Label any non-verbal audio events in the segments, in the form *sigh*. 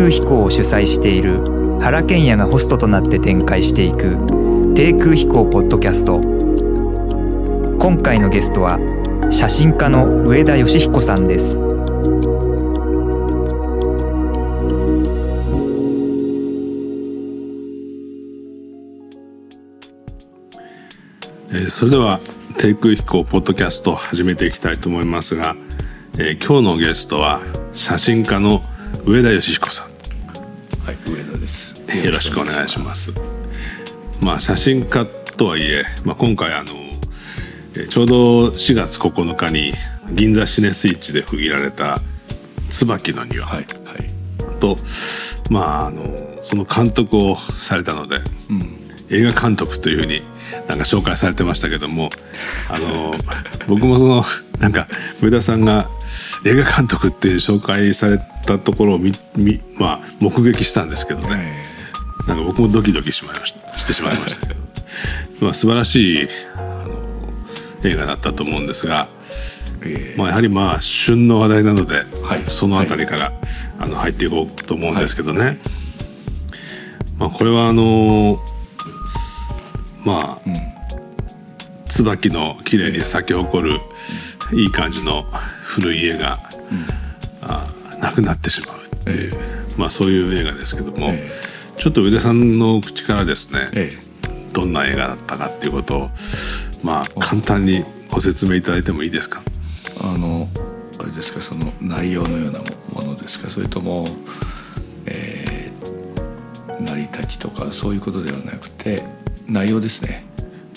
空飛行を主催している原賢也がホストとなって展開していく低空飛行ポッドキャスト。今回のゲストは写真家の上田義彦さんです。それでは低空飛行ポッドキャストを始めていきたいと思いますが、えー今日のゲストは写真家の上田義彦さん。はい、上田です。よろしくお願いします。まあ写真家とはいえ、まあ、今回あのえーちょうど4月9日に銀座シネスイッチで区切られた「椿の庭」はい、はい。と、まああのその監督をされたので、映画監督というふうになんか紹介されてましたけどもあの僕もそのなんか上田さんが映画監督って紹介されたところをみみ、まあ、目撃したんですけどね、なんか僕もドキドキしまいました。してしまいましたけど。*laughs* まあ素晴らしいあの映画だったと思うんですが。えまあ、やはりまあ旬の話題なので、はい。そのあたりから、あの入っていこうと思うんですけどね、まあ、これはあのまあ、椿の綺麗に咲き誇る、いい感じの古い家が、あなくなってしまうっていう、まあ、そういう映画ですけども、えちょっと上田さんの口からですね、えどんな映画だったかっていうことをまあ簡単にご説明いただいてもいいですか？あの、あれですか、その内容のようなものですか、それとも。えー成り立ちとか、そういうことではなくて、内容ですね。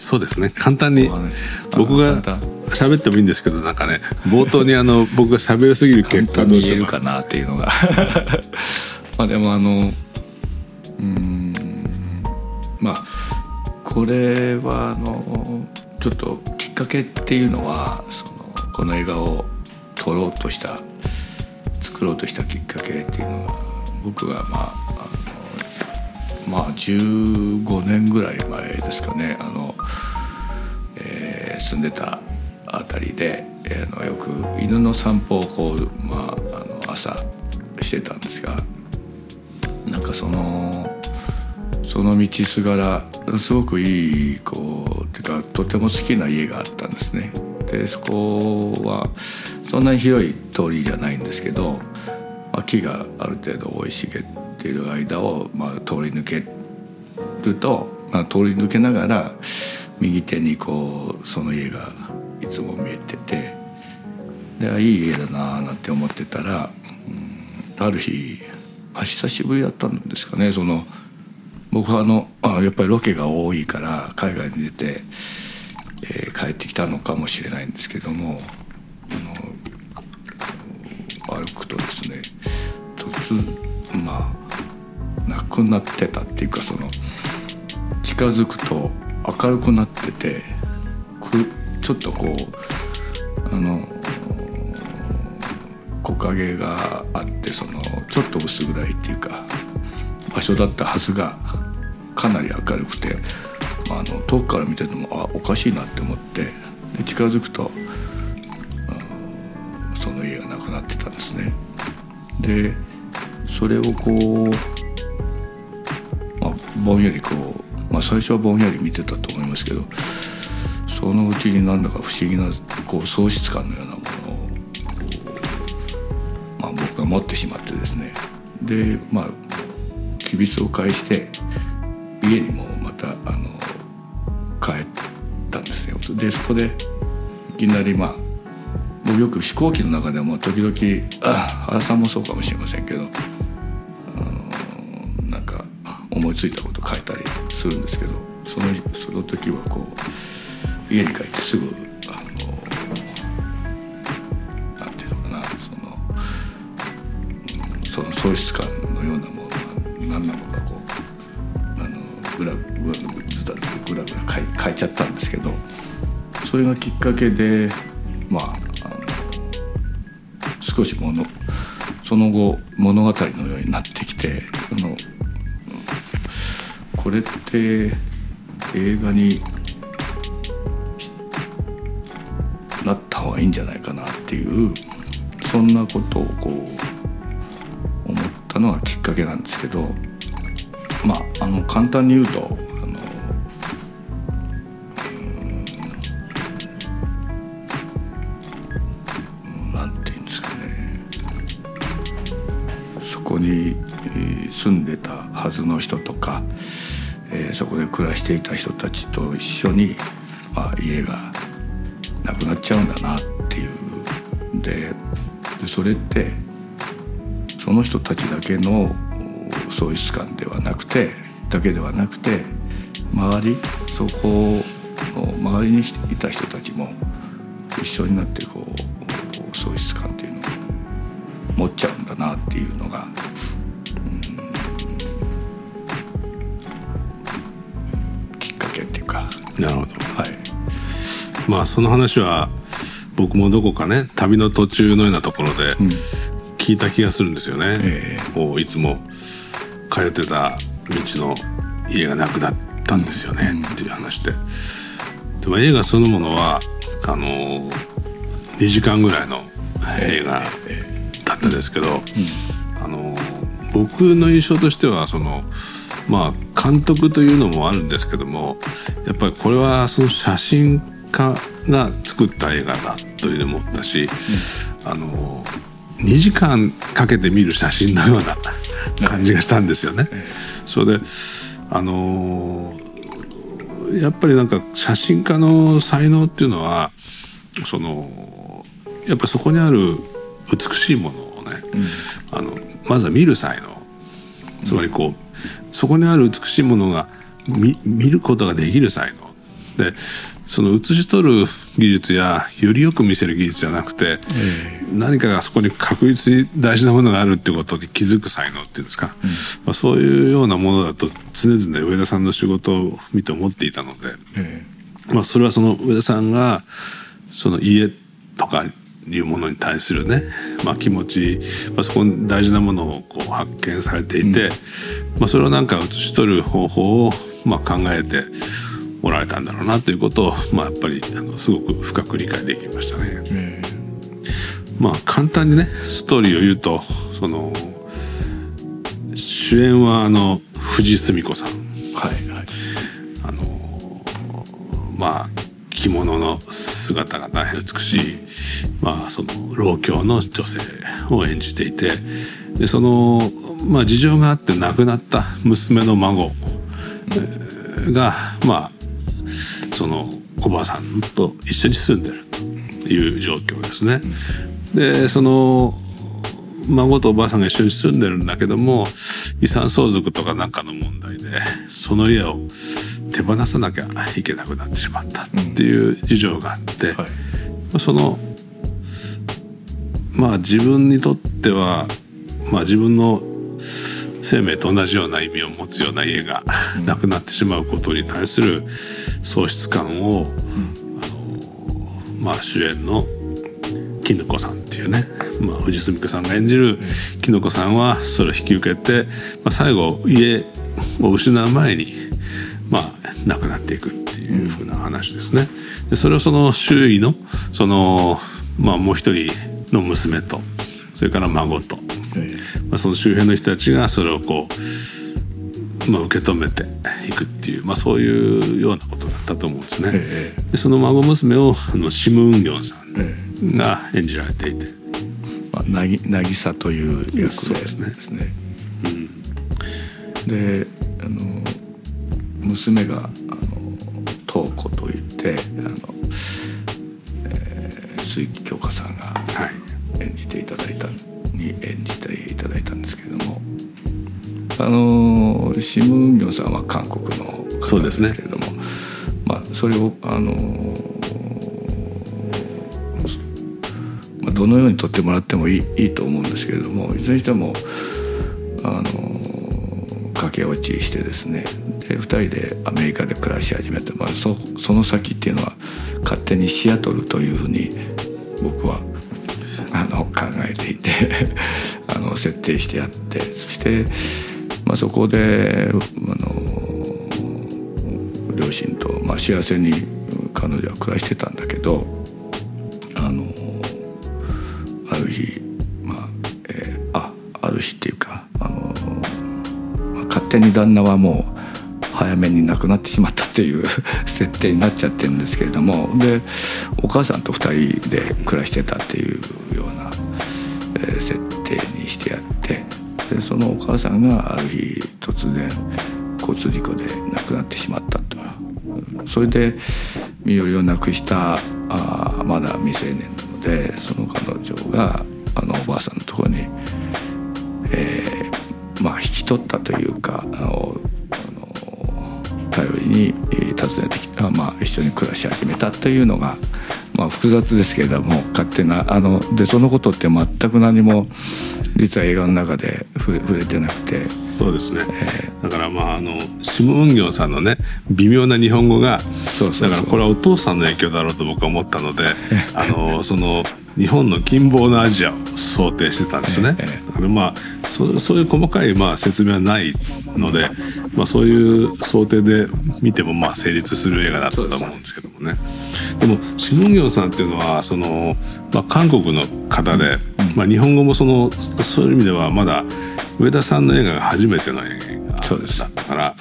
そうですね。簡単に僕が喋ってもいいんですけどなんかね冒頭にあの *laughs* 僕が喋りすぎる簡結果どうしてもかなっていうのが。*laughs* まあでもあのうーんまあこれはあのちょっときっかけっていうのはそのこの映画を撮ろうとした作ろうとしたきっかけっていうのは僕がまあまあ15年ぐらい前ですかねあの、えー住んでたあたりで、えーあのよく犬の散歩をこう、まあ、あの朝してたんですがなんかそのその道すがらすごくいいこうてかとても好きな家があったんですね。でそこはそんなに広い通りじゃないんですけど、まあ、木がある程度生い茂っている間を、まあ、通り抜けると、まあ、通り抜けながら右手にこうその家がいつも見えててでいい家だなあなんて思ってたら、うんある日あ久しぶりだったんですかね。その僕はあのあやっぱりロケが多いから海外に出て、えー帰ってきたのかもしれないんですけどもあの歩くとですね突まあなくなってたっていうかその近づくと明るくなっててくちょっとこうあの木陰があってそのちょっと薄暗いっていうか場所だったはずがかなり明るくてあの遠くから見ててもあおかしいなって思ってで近づくとその家がなくなってたんですね。でそれをこう、ぼんやりこう、まあ、最初はぼんやり見てたと思いますけどそのうちになんだか不思議なこう喪失感のようなものをまあ、僕が持ってしまってですね。でまあきびすを返して家にもまたあの帰ったんですよ。でそこでいきなりまあ僕よく飛行機の中でも時々あ原さんもそうかもしれませんけど思いついたこと書いたりするんですけどそのその時はこう家に帰ってすぐあのなんていうのかなそのその喪失感のようなものが何なのかこうあのグラグラグラグラグラ書い書いちゃったんですけどそれがきっかけでまああの少しものその後物語のようになってきてあのこれって映画になった方がいいんじゃないかなっていうそんなことをこう思ったのがきっかけなんですけどまああの簡単に言うとあのうんなんていうんですかね。そこに住んでたはずの人とか、えーそこで暮らしていた人たちと一緒に、まあ、家がなくなっちゃうんだなっていう。ででそれってその人たちだけの喪失感ではなくてだけではなくて周りそこの周りにいた人たちも一緒になってこう喪失感っていうのを持っちゃうんだなっていうのが、まあその話は僕もどこかね旅の途中のようなところでうん。聞いた気がするんですよね、えこういつも通ってた道の家がなくなったんですよね、っていう話で。でも映画そのものはあの2時間ぐらいの映画だったですけど、あの僕の印象としてはそのまあ監督というのもあるんですけどもやっぱりこれはその写真家が作った映画だというのも思ったし、あの2時間かけて見る写真のような感じがしたんですよね。それであのやっぱりなんか写真家の才能っていうのはそのやっぱそこにある美しいものをね、あのまずは見る才能。つまりこうそこにある美しいものが見見ることができる才能でその写し取る技術やよりよく見せる技術じゃなくて、何かがそこに確実に大事なものがあるってことに気づく才能っていうんですか、まあ、そういうようなものだと常々上田さんの仕事を見て思っていたので、えまあ、それはその上田さんがその家とかいうものに対するね、まあ、気持ち、まあ、そこに大事なものをこう発見されていて、まあ、それをなんか写し取る方法をまあ考えておられたんだろうなということを、まあ、やっぱりあのすごく深く理解できましたね。えまあ簡単にねストーリーを言うとその主演はあの藤澄子さん。はいはい。あのまあ着物の姿が大変美しい、まあ、その老境の女性を演じていてでその、まあ、事情があって亡くなった娘の孫えーが、まあ、そのおばあさんと一緒に住んでるという状況ですね。でその孫とおばあさんが一緒に住んでるんだけども遺産相続とかなんかの問題でその家を手放さなきゃいけなくなってしまったっていう事情があって、はいそのまあ自分にとっては、まあ、自分の生命と同じような意味を持つような家がなくなってしまうことに対する喪失感を、あのまあ、主演の絹子さんっていうね、まあ、藤澄子さんが演じる絹子さんはそれを引き受けて、まあ、最後家を失う前に、まあ、亡くなっていくっていうふうな話ですね。でそれをその周囲のその、まあ、もう一人の娘とそれから孫と、えまあ、その周辺の人たちがそれをこう、まあ、受け止めていくっていう、まあ、そういうようなことだったと思うんですね。えでその孫娘をあのシム・ウンギョンさえんが演じられていて、まあ、なぎ渚という役でですね。ですね。うん。であの娘があの東子といってあの、えー、鈴木京香さんがはい。演じていただいたに演じていただいたんですけれどもあのシム・ウンギョンさんは韓国の方なんですけれども、まあ、それをあの、まあ、どのように撮ってもらってもいいいいと思うんですけれどもいずれにしてもあの駆け落ちしてですねで2人でアメリカで暮らし始めて、まあ、そその先っていうのは勝手にシアトルというふうに僕はあの考えていてあの設定してやってそして、まあ、そこであの両親と、まあ、幸せに彼女は暮らしてたんだけどあのある日、まあえーあある日っていうかあの手に旦那はもう早めに亡くなってしまったっていう設定になっちゃってるんですけれどもでお母さんと2人で暮らしてたっていうそのお母さんがある日突然交通事故で亡くなってしまったと。それで身寄りをなくしたあまだ未成年なのでその彼女があのおばあさんのところに、えー、まあ引き取ったというかあの頼りに訪ねてきた、まあ、一緒に暮らし始めたというのが、まあ、複雑ですけれども勝手なあのでそのことって全く何も実は映画の中で触れ触れてなくて。そうですね、えー、だからまああのシム・ウンギョンさんのね微妙な日本語がそうそうだからこれはお父さんの影響だろうと僕は思ったのであのその日本の近傍のアジアを想定してたんですね。だからまあそそういう細かいまあ説明はないので、まあ、そういう想定で見てもまあ成立する映画だったと思うんですけどもね。でもシム・ンギョンさんっていうのはその、まあ、韓国の方で、まあ、日本語もそのそういう意味ではまだ上田さんの映画が初めての映画だったから、は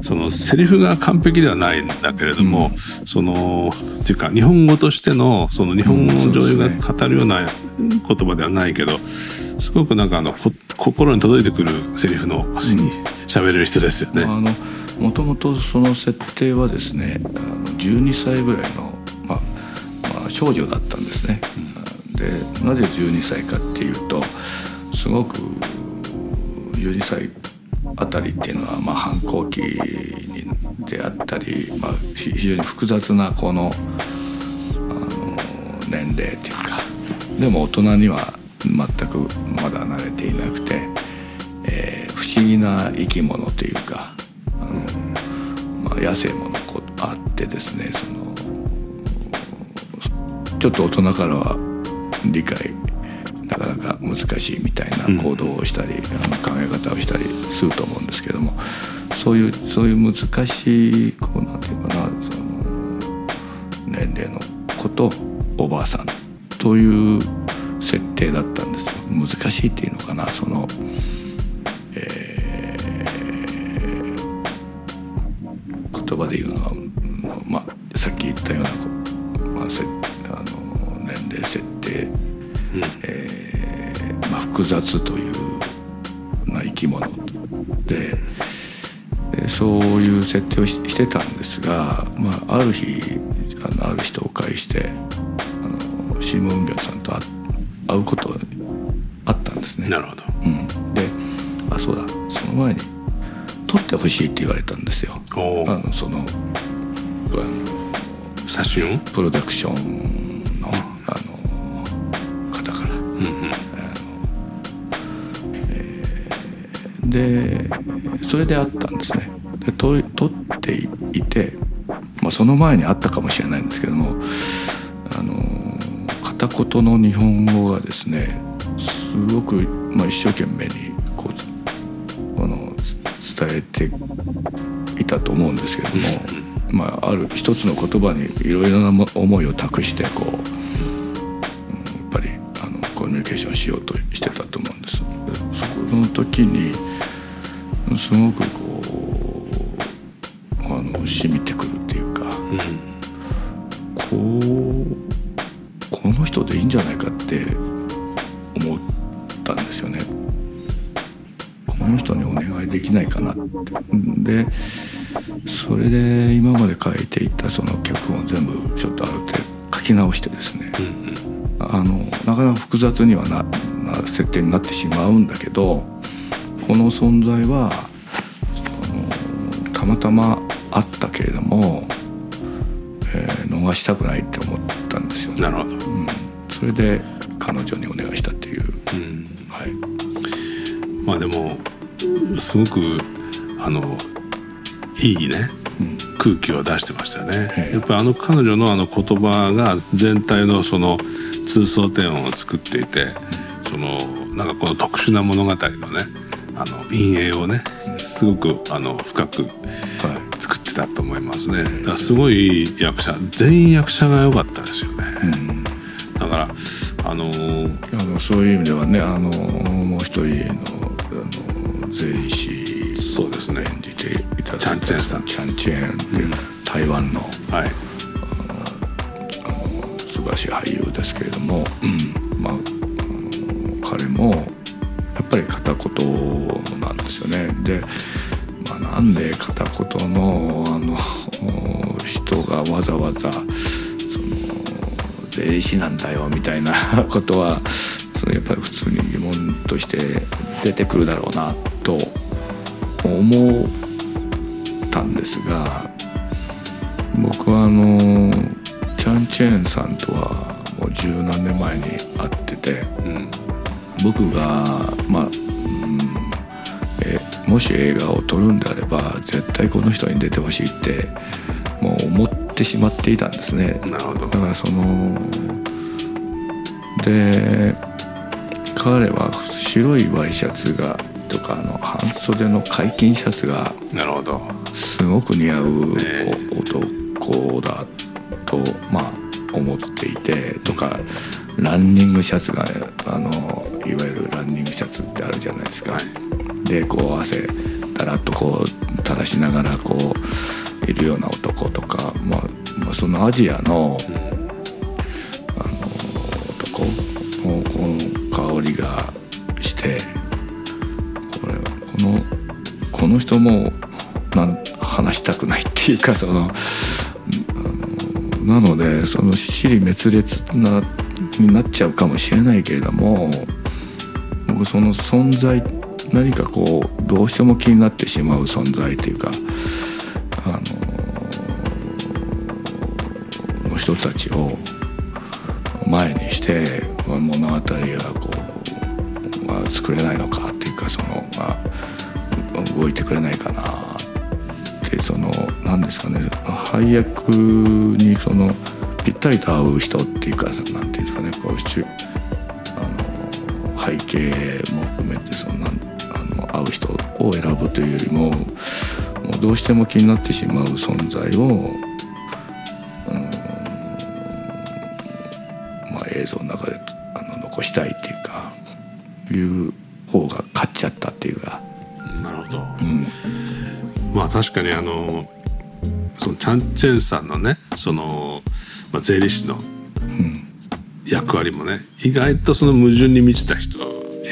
い、そのセリフが完璧ではないんだけれども、うん、そのっていうか日本語としてのその日本の女優が語るような言葉ではないけど、すごくなんかあの心に届いてくるセリフの喋、うん、れる人ですよね。あのもともとその設定はですねあの12歳ぐらいの、まあまあ、少女だったんですね。うん、でなぜ12歳かっていうとすごく12歳あたりっていうのは、まあ、反抗期であったり、まあ、非常に複雑なこのあの年齢っていうか。でも大人には全くまだ慣れていなくて、えー、不思議な生き物というかあの、まあ、野生ものあってですねそのちょっと大人からは理解なかなか難しいみたいな行動をしたり、うん、考え方をしたりすると思うんですけどもそういうそういう難しいこうなんていうかなその年齢の子とおばあさんという設定だったんです。よ難しいっていうのかなその、えー、言葉で言うのは、まあ、さっき言ったような、まあ、せあの年齢設定、複雑というな生き物で。そういう設定をしてたんですが、まあ、ある日あのある人を介してあのシーモン・ギョンさんと会うことがあったんですね。なるほど、うん、であそうだその前に撮ってほしいって言われたんですよ。あのその写真を？プロダクションでそれであったんですね。で撮っていて、まあ、その前にあったかもしれないんですけどもあの片言の日本語がですねすごく、まあ、一生懸命にこうあの伝えていたと思うんですけども、まあ、ある一つの言葉にいろいろな思いを託してこう、うん、やっぱりあのコミュニケーションしようとしてたと思うんです。そこの時にすごくこうあの染みてくるっていうか、うん、こうこの人でいいんじゃないかって思ったんですよね。この人にお願いできないかなって。でそれで今まで書いていたその脚本全部ちょっとある程度書き直してですね、あのなかなか複雑にはなな設定になってしまうんだけどこの存在はたまたまあったけれどもえー、逃したくないって思ったんですよね。なるほど、うん、それで彼女にお願いしたっていう、うん、はい、まあでもすごくあのいいね、うん、空気を出してましたよね、やっぱりあの彼女のあの言葉が全体のその通奏低音を作っていて、そのなんかこの特殊な物語のねあの陰影をねすごくあの深く作ってたと思いますね。だからすごい役者全員役者が良かったですよね。うん、だからあのー、あのそういう意味ではねあのもう一人のあの税理士そうですね。演じていただいたチャンチェンさんチャンチェンっていう台湾のはい。素晴らしい俳優ですけれども、うん。まあ、あの彼もやっぱり片言なんですよね。で、まあ、なんで片言のあの人がわざわざその税理士なんだよみたいな *laughs* ことはそやっぱり普通に疑問として出てくるだろうなと思ったんですが僕はあのチャン・チェーンさんとはもう十何年前に会っててうん僕がまあ、うんえもし映画を撮るんであれば絶対この人に出てほしいってもう思ってしまっていたんですね。なるほど。だからそので彼は白いワイシャツがとかあの半袖の解禁シャツがなるほど。すごく似合う男だとまあ思っていてとかランニングシャツがあのいわゆるランニングシャツってあるじゃないですか。はいでこう汗だらっとこう垂らしながらこういるような男とか、まあ、まあそのアジアのあの男のこの香りがしてこれこのこの人もなん話したくないっていうかそのあのなのでその尻滅裂なになっちゃうかもしれないけれども僕その存在何かこうどうしても気になってしまう存在というかあのの人たちを前にして物語がこう、まあ、作れないのかっていうかその、まあ、動いてくれないかなってその何ですかね配役にそのったりと合う人っていうかなんていうんですかねこうしあの背景も含めてそんなあの合う人を選ぶというよりももうどうしても気になってしまう存在を、うんまあ、映像の中であの残したいっていうかいう方が勝っちゃったっていうか。なるほどうんまあ確かにあのそのチャン・チェンさんのねその、まあ、税理士のうん。役割もね意外とその矛盾に満ちた人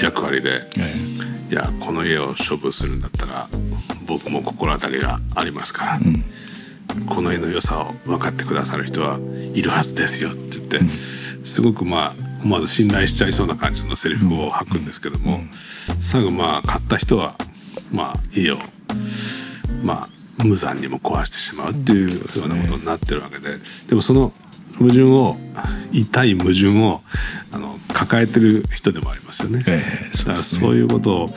役割でえいやこの家を処分するんだったら僕も心当たりがありますから、えうん。この家の良さを分かってくださる人はいるはずですよって言って、すごくまあ思わず信頼しちゃいそうな感じのセリフを吐くんですけども、最後まあ買った人はまあ家をまあ無残にも壊してしまうっていうようなことになってるわけででもその矛盾を痛い矛盾をあの抱えてる人でもありますよね。ええだからそういうことを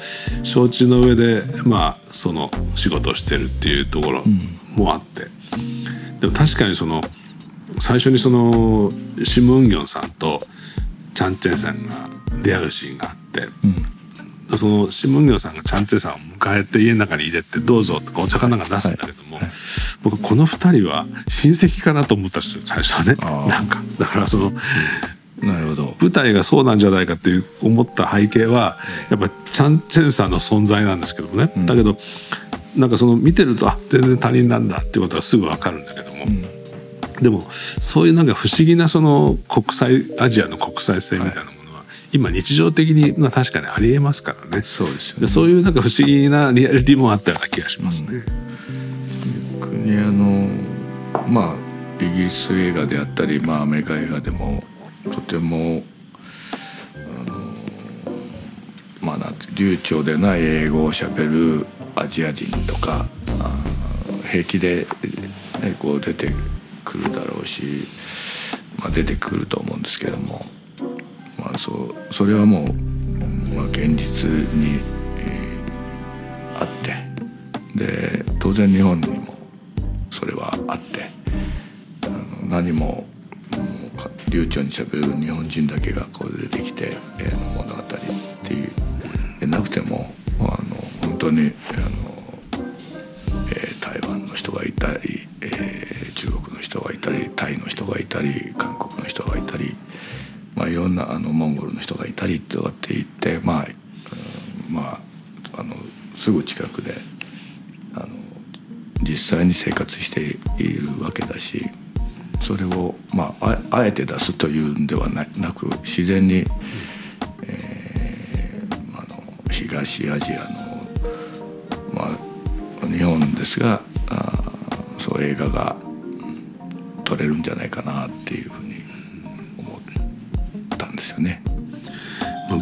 承知の上でまあその仕事をしてるっていうところもあって、でも確かにその最初にそのシム・ウンギョンさんとチャン・チェンさんが出会うシーンがあって、そのシム・ウンギョンさんがチャン・チェンさんを迎えて家の中に入れて「どうぞ」とかお茶かなんか出すんだけども、僕この二人は親戚かなと思ったんですよ最初はね。なんかだからその。なるほど。舞台がそうなんじゃないかっていう思った背景はやっぱチャン・チェンさんの存在なんですけどもね、だけどなんかその見てるとあ全然他人なんだっていうことがすぐ分かるんだけども、でもそういうなんか不思議なその国際アジアの国際性みたいなも今日常的にまあ確かにありえますからね。そうですよね。でそういうなんか不思議なリアリティもあったような気がしますね。国あのまあイギリス映画であったり、まあ、アメリカ映画でもとてもあのまあなんて流暢でない英語をしゃべるアジア人とかあ平気で、ね、こう出てくるだろうし、まあ、出てくると思うんですけども、まそうそれはもう、まあ、現実に、あって。で当然日本にもそれはあって。あの何も流暢にしゃべる日本人だけがこう出てきて、えー物語っていう。でなくてもあの本当にあの、えー台湾の人がいたり、えー中国の人がいたりタイの人がいたり韓国ろんなあのモンゴルの人がいたりとかって言ってまあ、うんまああのすぐ近くであの実際に生活しているわけだしそれを、まあ、あえて出すというんではなく自然に、えー、あの東アジアの、まあ、日本ですがあそう映画が撮れるんじゃないかなっていう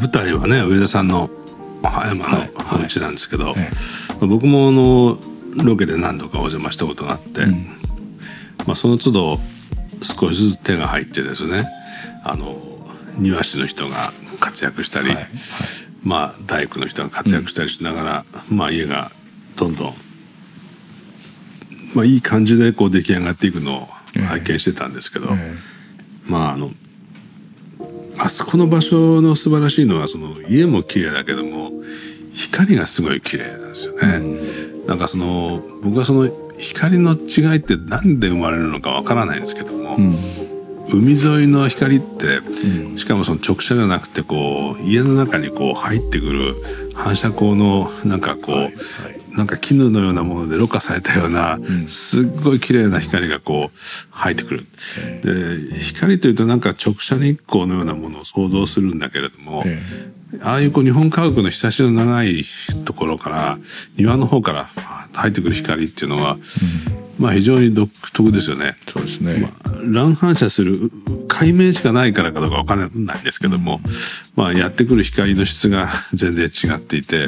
舞台はね上田さんの葉山のお家なんですけど、はいはい僕もあのロケで何度かお邪魔したことがあって、うん、まあ、その都度少しずつ手が入ってですねあの庭師の人が活躍したり、はいはい、まあ大工の人が活躍したりしながら、うん、まあ家がどんどん、まあ、いい感じでこう出来上がっていくのを拝見してたんですけど、えー、まああのあそこの場所の素晴らしいのはその家も綺麗だけども光がすごい綺麗なんですよね。うん、なんかその僕はその光の違いって何で生まれるのかわからないんですけども、うん、海沿いの光って、うん、しかもその直射じゃなくてこう家の中にこう入ってくる反射光のなんかこう、はいはい、なんか絹のようなものでろ過されたような、すっごい綺麗な光がこう入ってくる。で光というとなんか直射日光のようなものを想像するんだけれども、ああいうこう日本家屋のひさしの長いところから庭の方から入ってくる光っていうのは、まあ非常に独特ですよね。そうですね。まあ、乱反射する海面しかないからかどうかわからないんですけども、まあやってくる光の質が全然違っていて、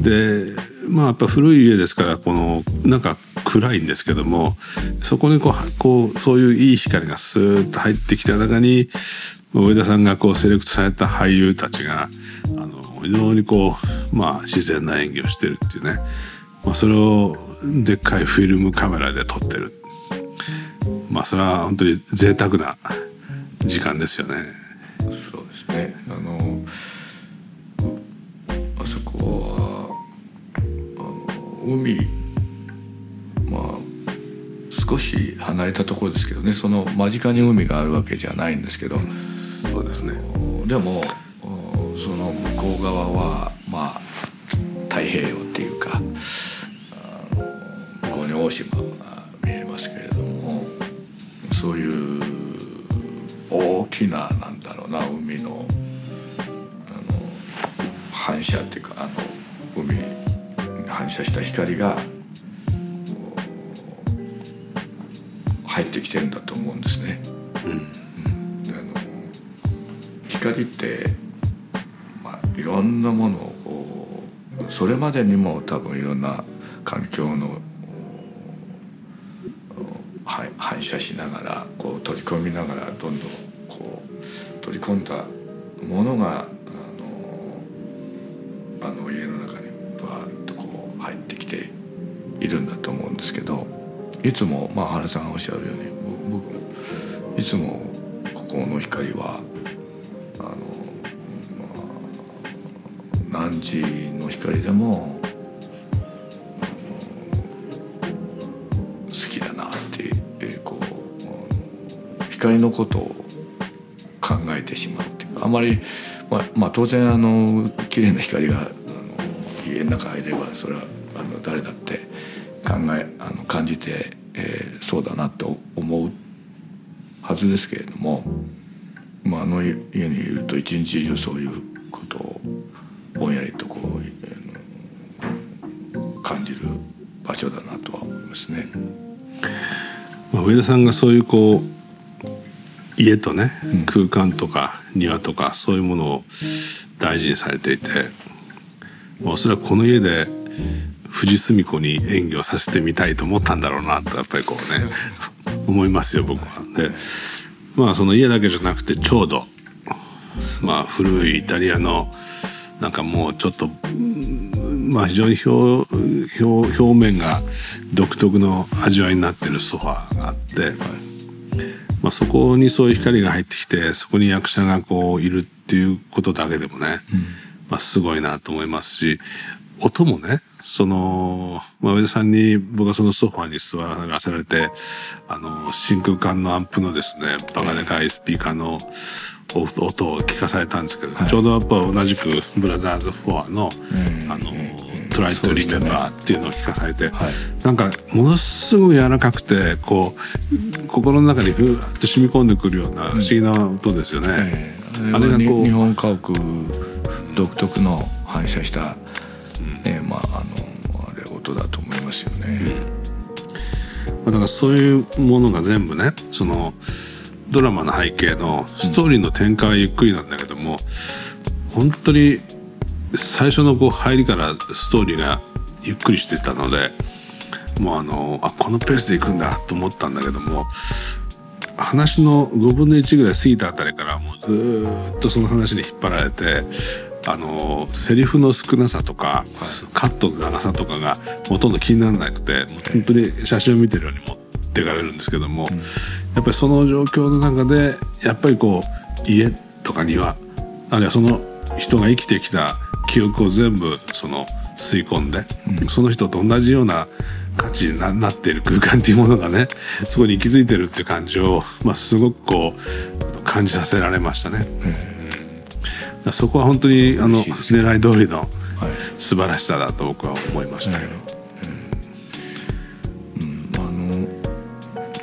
で、まあやっぱ古い家ですからこのなんか暗いんですけどもそこにこうこうそういういい光がスーッと入ってきた中に上田さんがこうセレクトされた俳優たちがあの非常にこうまあ自然な演技をしてるっていうね、まあ、それをでっかいフィルムカメラで撮ってる。まあそれは本当に贅沢な時間ですよね。そうですね。あの海まあ少し離れたところですけどねその間近に海があるわけじゃないんですけど。そうですねでもその向こう側はまあ太平洋っていうか向こうに大島が見えますけれどもそういう大きななんだろうな海のあの反射っていうかあの海射した光が入ってきてるんだと思うんですね。うん光って、まあ、いろんなものをこうそれまでにも多分いろんな環境の反射しながらこう取り込みながらどんどんこう取り込んだものがですけどいつも、まあ、原さんがおっしゃるように僕いつもここの光はあの、まあ何時の光でも好きだなって、えこう光のことを考えてしまうっていうあまり、まあ、まあ当然あの綺麗な光があの家の中にいればそれはあの誰だって考え感じて、えー、そうだなって思うはずですけれども、まあ、あの家にいると一日中そういうことをぼんやりとこう、えー、感じる場所だなとは思いますね。まあ、上田さんがそういうこう家とね、うん、空間とか庭とかそういうものを大事にされていておそらくこの家で藤澄子に演技をさせてみたいと思ったんだろうなとやっぱりこうね *laughs* 思いますよ僕は。でまあその家だけじゃなくてちょうどまあ古いイタリアのなんかもうちょっとまあ非常に表表表面が独特の味わいになってるソファーがあって、まあ、そこにそういう光が入ってきてそこに役者がこういるっていうことだけでもね、まあ、すごいなと思いますし音もねその、まあ、上田さんに僕はそのソファーに座らせられてあの真空管のアンプのですねバカでかいスピーカーの音を聞かされたんですけど、はい、ちょうどやっぱ同じくブラザーズ4の、あのトトライとリメンバーっていうのを聞かされて、はい。なんかものすごく柔らかくてこう心の中にふわっと染み込んでくるような不思議な音ですよね。ええ。あれがこう日本家屋独特の反射した、ねまああのあれ音だと思いますよね。だからそういうものが全部ねそのドラマの背景のストーリーの展開はゆっくりなんだけども、本当に最初のこう入りからストーリーがゆっくりしてたのでもうあのあこのペースでいくんだと思ったんだけども話の5分の1ぐらい過ぎたあたりからもうずっとその話に引っ張られてあのセリフの少なさとか、カットの長さとかがほとんど気にならなくて本当に写真を見てるように持っていかれるんですけども、やっぱりその状況の中でやっぱりこう家とか庭あるいはその人が生きてきた記憶を全部その吸い込んで、その人と同じような価値にななっている空間っていうものがねそこに息づいてるっていう感じを、まあ、すごくこう感じさせられましたね。うんそこは本当にあのね狙い通りのはい。素晴らしさだと僕は思いましたけど。うん。あの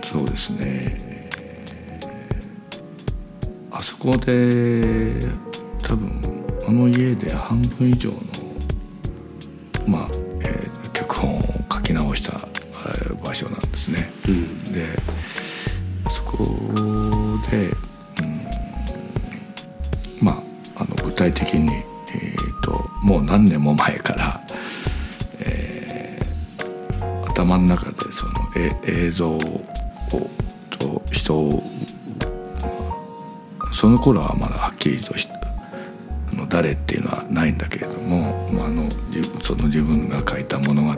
そうですね。あそこで多分あの家で半分以上のまあ、えー脚本を書き直したえー場所なんで。すね。うん体的に、えー、ともう何年も前から、えー頭の中でそのえ映像をと人をその頃はまだはっきりとしあの誰っていうのはないんだけれども、まあ、あのその自分が書いた物語の、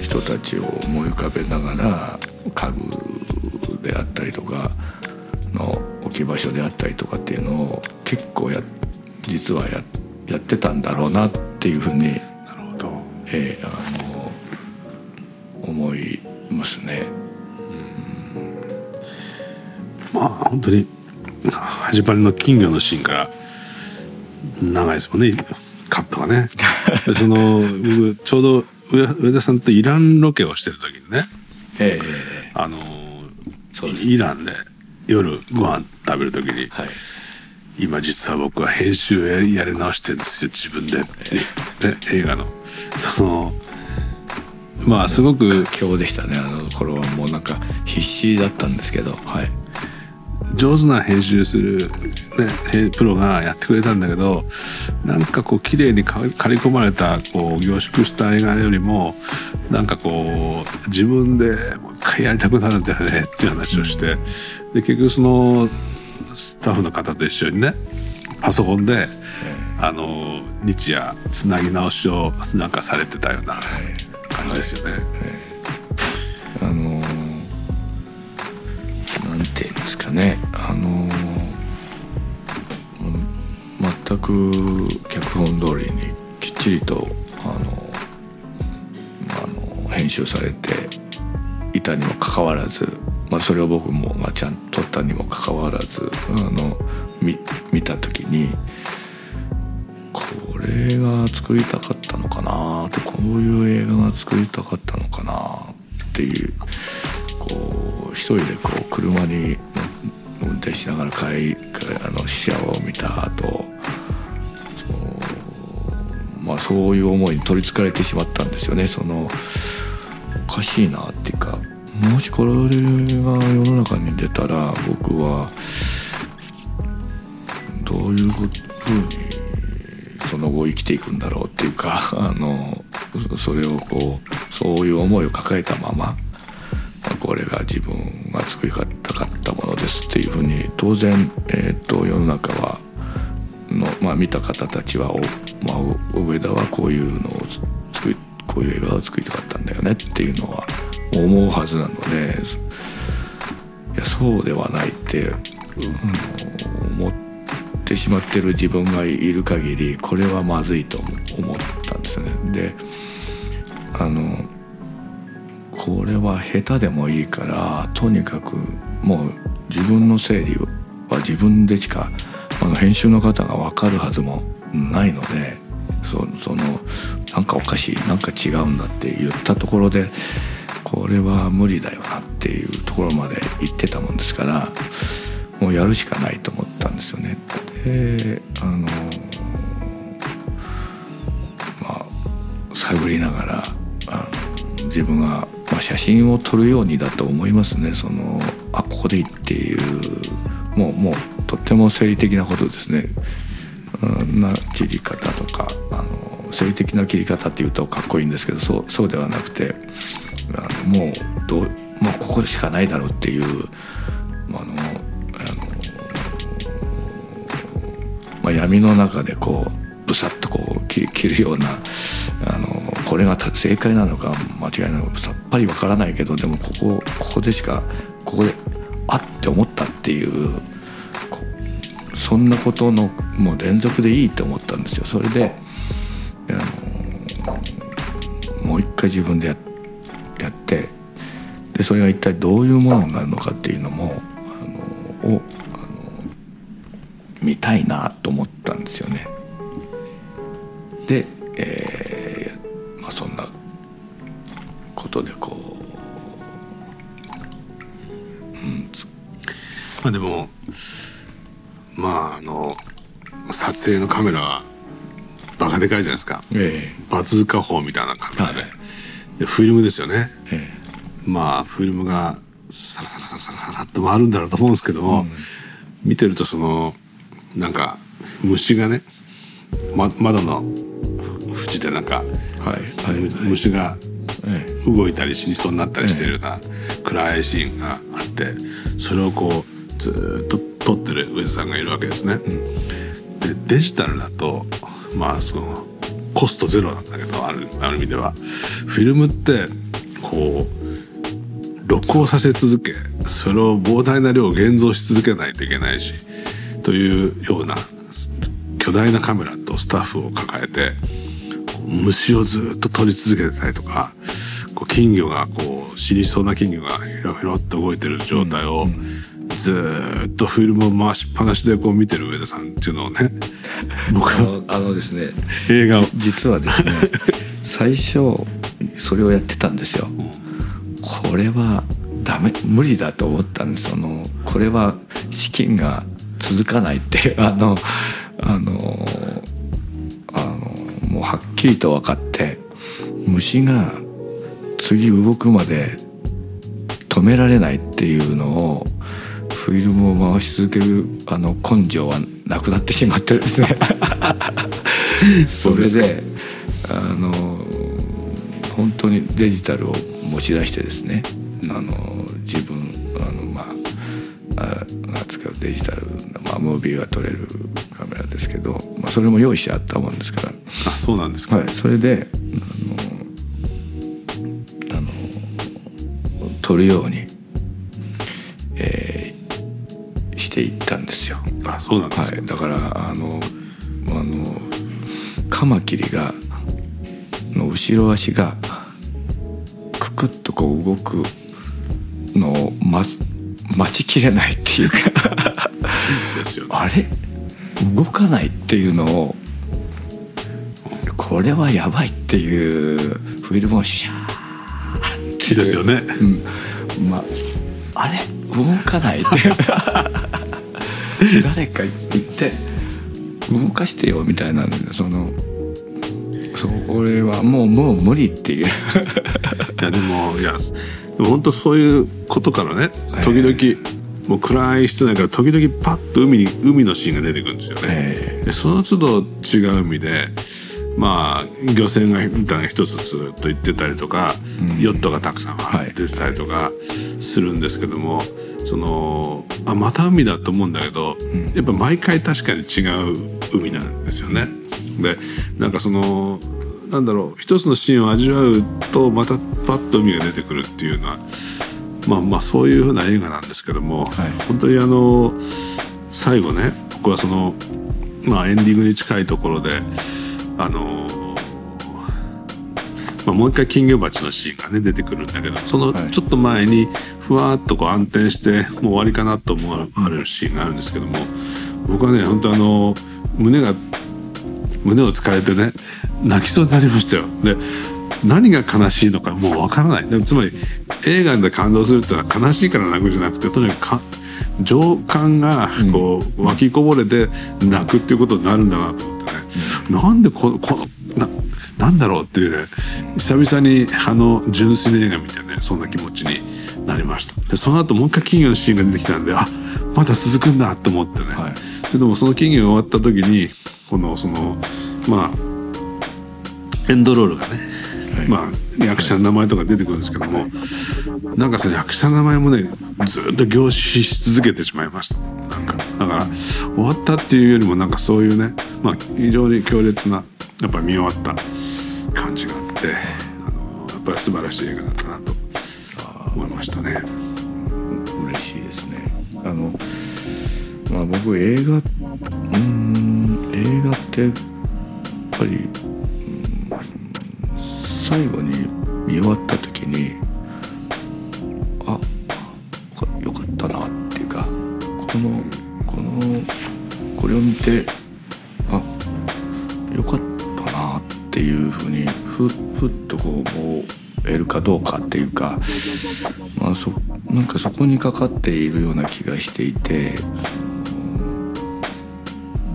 人たちを思い浮かべながら家具であったりとか置き場所であったりとかっていうのを結構や実はややってたんだろうなっていうふうに、なるほど。えーあの思いますね。まあ本当に始まりの金魚のシーンから長いですもんね。カットがね。で *laughs* その僕ちょうど上上田さんとイランロケをしてる時にね。えあのそうですイランで夜ご飯食べる時に、ーはい。今実は僕は編集やりやり直してるんですよ自分でって言って映画の。そのまあすごく今日でしたね。あの頃はもうなんか必死だったんですけどはい上手な編集する、ね、へプロがやってくれたんだけどなんかこう綺麗にか刈り込まれたこう凝縮した映画よりもなんかこう自分でもう一回やりたくなるんだよねっていう話をしてで結局そのスタッフの方と一緒にねパソコンであの日夜つなぎ直しをなんかされてたような感じですよね。あのーねあの全く脚本通りにきっちりとあのあの編集されていたにもかかわらず、まあ、それを僕も、ま、ちゃんと撮ったにもかかわらずあの見見た時にこれが作りたかったのかなとこういう映画が作りたかったのかなっていうこう一人でこう車に運転しながら帰りあの試写を見た後そうまあそういう思いに取りつかれてしまったんですよね。そのおかしいなっていうかもしこれが世の中に出たら僕はどういうふうにその後生きていくんだろうっていうか *laughs* あのそれをこうそういう思いを抱えたままこれが自分が作りたったものですっていうふうに当然、えー、と世の中はの、まあ、見た方たちはお、まあ、上田はこういうのを作りこういう映画を作りたかったんだよねっていうのは思うはずなのでいやそうではないって、うん、思ってしまってる自分がいる限りこれはまずいと思ったんですよね。であのこれは下手でもいいからとにかくもう自分の整理は自分でしかあの編集の方が分かるはずもないのでそそのなんかおかしいなんか違うんだって言ったところでこれは無理だよなっていうところまで行ってたもんですからもうやるしかないと思ったんですよね。であのまあ探りながらあ自分が、まあ、写真を撮るようにだと思いますねそのあここでいいっていうもうもうとっても生理的なことですね。な切り方とかあの生理的な切り方っていうとかっこいいんですけどそうそうではなくてあのもうどもうここしかないだろうっていうあのあの、まあ、闇の中でこうブサッとこう切るようなあのこれが正解なのか間違いなのかさっぱりわからないけどでもここここでしかここであって思ったっていうそんなことのもう連続でいいと思ったんですよそれであのもう一回自分でややってでそれが一体どういうものになるのかっていうのもあのをあの見たいなと思ったんですよね。で、えことでこう、うん、まあでもまああの撮影のカメラはバカでかいじゃないですか、ええ、バズーカ砲みたいなカメラで。はい、でフィルムですよね、ええ、まあフィルムがサラサラサラサラサラって回るんだろうと思うんですけども、うん、見てるとそのなんか虫がね、ま、窓の縁でなんか、はいはい、虫が動いたり死にそうになったりしてるような暗いシーンがあってそれをこうずっと撮ってる上田さんがいるわけですね。でデジタルだとまあそのコストゼロなんだけどあるある意味では。フィルムってこう録音させ続けそれを膨大な量を現像し続けないといけないしというような巨大なカメラとスタッフを抱えて虫をずっと撮り続けてたりとかこう金魚がこう死にそうな金魚がひろひろっと動いてる状態を、ずっとフィルムを回しっぱなしでこう見てる上田さんっていうのをね *laughs* 僕あのあのですね映画を。実はですね *laughs* 最初それをやってたんですよ。これはダメ無理だと思ったんです。そのこれは資金が続かないって *laughs* あのあのあのもうはっきりと分かって虫が次動くまで止められないっていうのをフィルムを回し続けるあの根性はなくなってしまってですね。*laughs* それであの本当にデジタルを持ち出してですね。あの自分あのまああ使うデジタル、まあ、ムービーが撮れるカメラですけど、まあ、それも用意してあったもんですから。あそうなんですか、はい、それであの撮るようにしていったんですよ。あそうなんですはい、だからあのあのカマキリがの後ろ足がくくっとこう動くのを待待ちきれないっていうか。ですよ、ね、*laughs* あれ？動かないっていうのをこれはやばいっていうフィルムをシャーってですよね、うん、まああれ？動かないって。*laughs* 誰か言って。動かしてよみたいなそのそこれはもうもう無理っていう。*laughs* いやでもいや本当そういうことからね時々、もう暗い室内から時々パッと海に海のシーンが出てくるんですよね。でその都度違う海でまあ漁船がみたいな一つずっと行ってたりとか、うん、ヨットがたくさん出てたりとかするんですけども、そのあまた海だと思うんだけど、うん、やっぱ毎回確かに違う海なんですよね。でなんかそのなんだろう一つのシーンを味わうとまたパッと海が出てくるっていうのはまあまあそういうふうな映画なんですけども、はい、本当にあの最後ね僕はそのまあエンディングに近いところであのまあ、もう一回金魚鉢のシーンがね出てくるんだけどそのちょっと前にふわっとこう暗転してもう終わりかなと思われるシーンがあるんですけども僕はね本当あの胸が胸をつかれてね泣きそうになりましたよ。で何が悲しいのかもうわからない。でもつまり映画で感動するっていうのは悲しいから泣くじゃなくてとにかくか情感がこう湧きこぼれて泣くっていうことになるんだなとなんでここななんだろうっていうね。久々にあの純粋な映画見てねそんな気持ちになりました。でその後もう一回金魚のシーンが出てきたんであまだ続くんだと思ってね、はい、それでもその金魚が終わった時にこのそのまあエンドロールがねまあ、役者の名前とか出てくるんですけども。なんかその役者の名前もねずっと凝視し続けてしまいました。なんかだから終わったっていうよりもなんかそういうね、まあ、非常に強烈なやっぱ見終わった感じがあってあのやっぱり素晴らしい映画だったなと。思いましたね。嬉しいですね。あの、まあ、僕映画うん映画ってやっぱり最後に見終わった時にあよかったなっていうかこのこのこれを見てあよかったなっていうふうにふふっとこうもう得るかどうかっていうか、まあそ、なんかそこにかかっているような気がしていて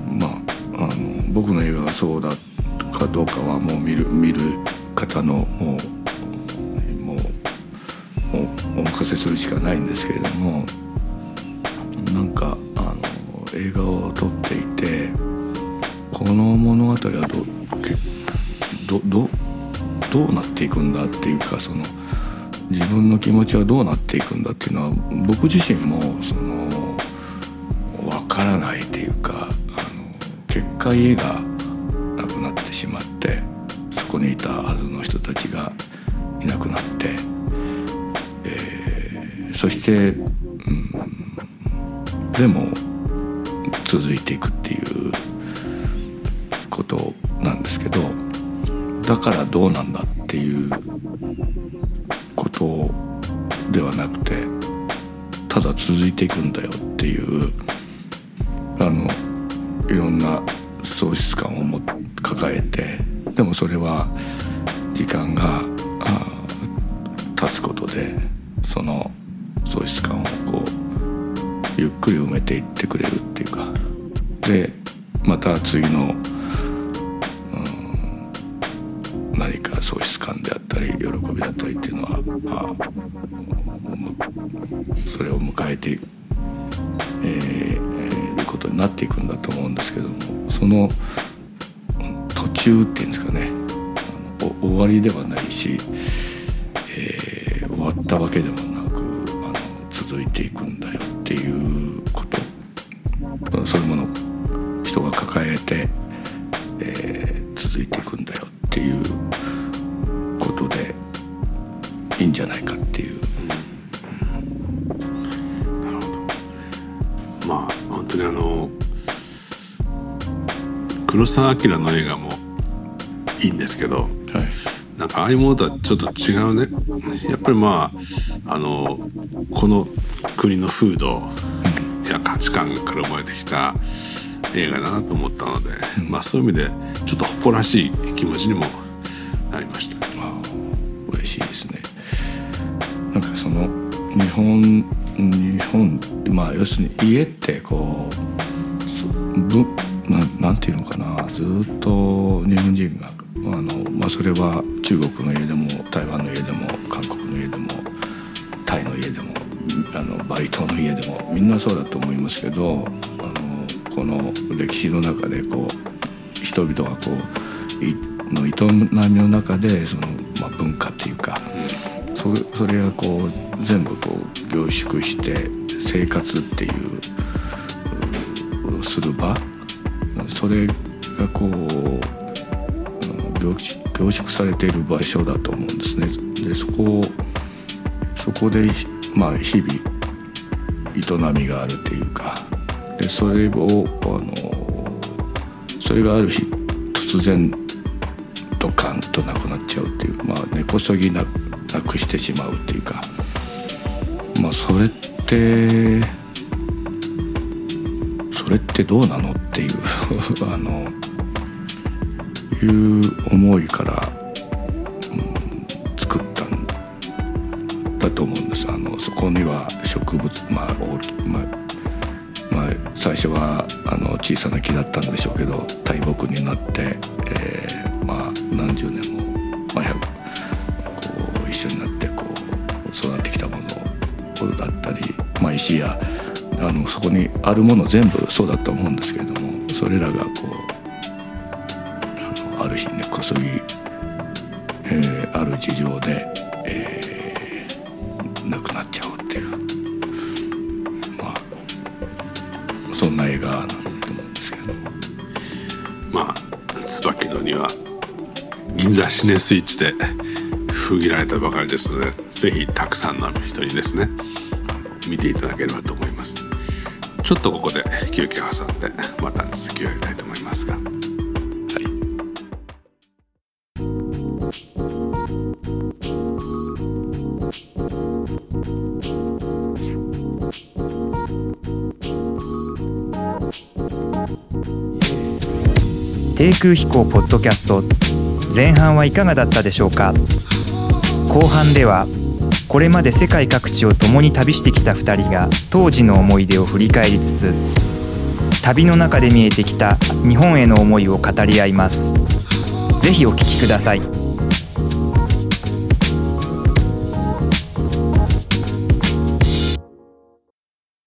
まああの僕の映画がそうだかどうかはもう見る見る方のもうもうお任せするしかないんですけれどもなんかあの映画を撮っていてこの物語はどどどどうなっていくんだっていうかその自分の気持ちはどうなっていくんだっていうのは僕自身もその分からないっていうかあの結果家がたはずの人たちがいなくなって、えー、そして、うん、でも続いていくっていうことなんですけどだからどうなんだっていうことではなくてただ続いていくんだよっていうそれは時間が経つことでその喪失感をこうゆっくり埋めていってくれるっていうか。でまた次の、うん、何か喪失感であったり喜びだったりっていうのは、まあ、それを迎えていえー、ることになっていくんだと思うんですけどもその途中っていうんですかね。終わりではないし、えー、終わったわけでもなくあの続いていくんだよっていうこと。そういうものを人が抱えて、えー、続いていくんだよっていうことでいいんじゃないかっていう。まあ本当にあの黒澤明の映画もいいんですけど、なんかああいうものとはちょっと違うね。やっぱりまああのこの国の風土や価値観から生まれてきた映画だなと思ったので、うん、まあそういう意味でちょっと誇らしい気持ちにもなりました。あ嬉しいですね。なんかその日本日本まあ要するに家ってこうぶななんていうのかな。ずっと日本人があの、まあ、それは中国の家でも台湾の家でも韓国の家でもタイの家でもあのバリ島の家でもみんなそうだと思いますけどあのこの歴史の中でこう人々がこうの営みの中でその、まあ、文化っていうかそそれがこう全部こう凝縮して生活っていうする場。それがこう凝縮凝縮されている場所だと思うんですね。でそこそこで、まあ、日々営みがあるというかでそれをあのそれがある日突然ドカンとなくなっちゃうっていうまあ根こそぎななくしてしまうっていうかまあそれってそれってどうなのっていう *laughs* あのいう思いから、うん、作ったんだと思うんです。あのそこには植物まあまあ、まあ、最初はあの小さな木だったんでしょうけど大木になって、えー、まあ何十年も、まあ、こう一緒になってこう育ってきたものだったり、まあ、石やあのそこにあるもの全部そうだと思うんですけれどもそれらがこうある日根こそぎ、えー、ある事情で、えー、亡くなっちゃうっていう。まあそんな映画なんだと思うんですけど。まあ椿の庭銀座シネスイッチで封切られたばかりですのでぜひたくさんの人にですね見ていただければと思います。ちょっとここで休憩挟んでまた続きをやりたいと思います。低空飛行ポッドキャスト前半はいかがだったでしょうか？後半ではこれまで世界各地を共に旅してきた2人が当時の思い出を振り返りつつ旅の中で見えてきた日本への思いを語り合います。ぜひお聴きください。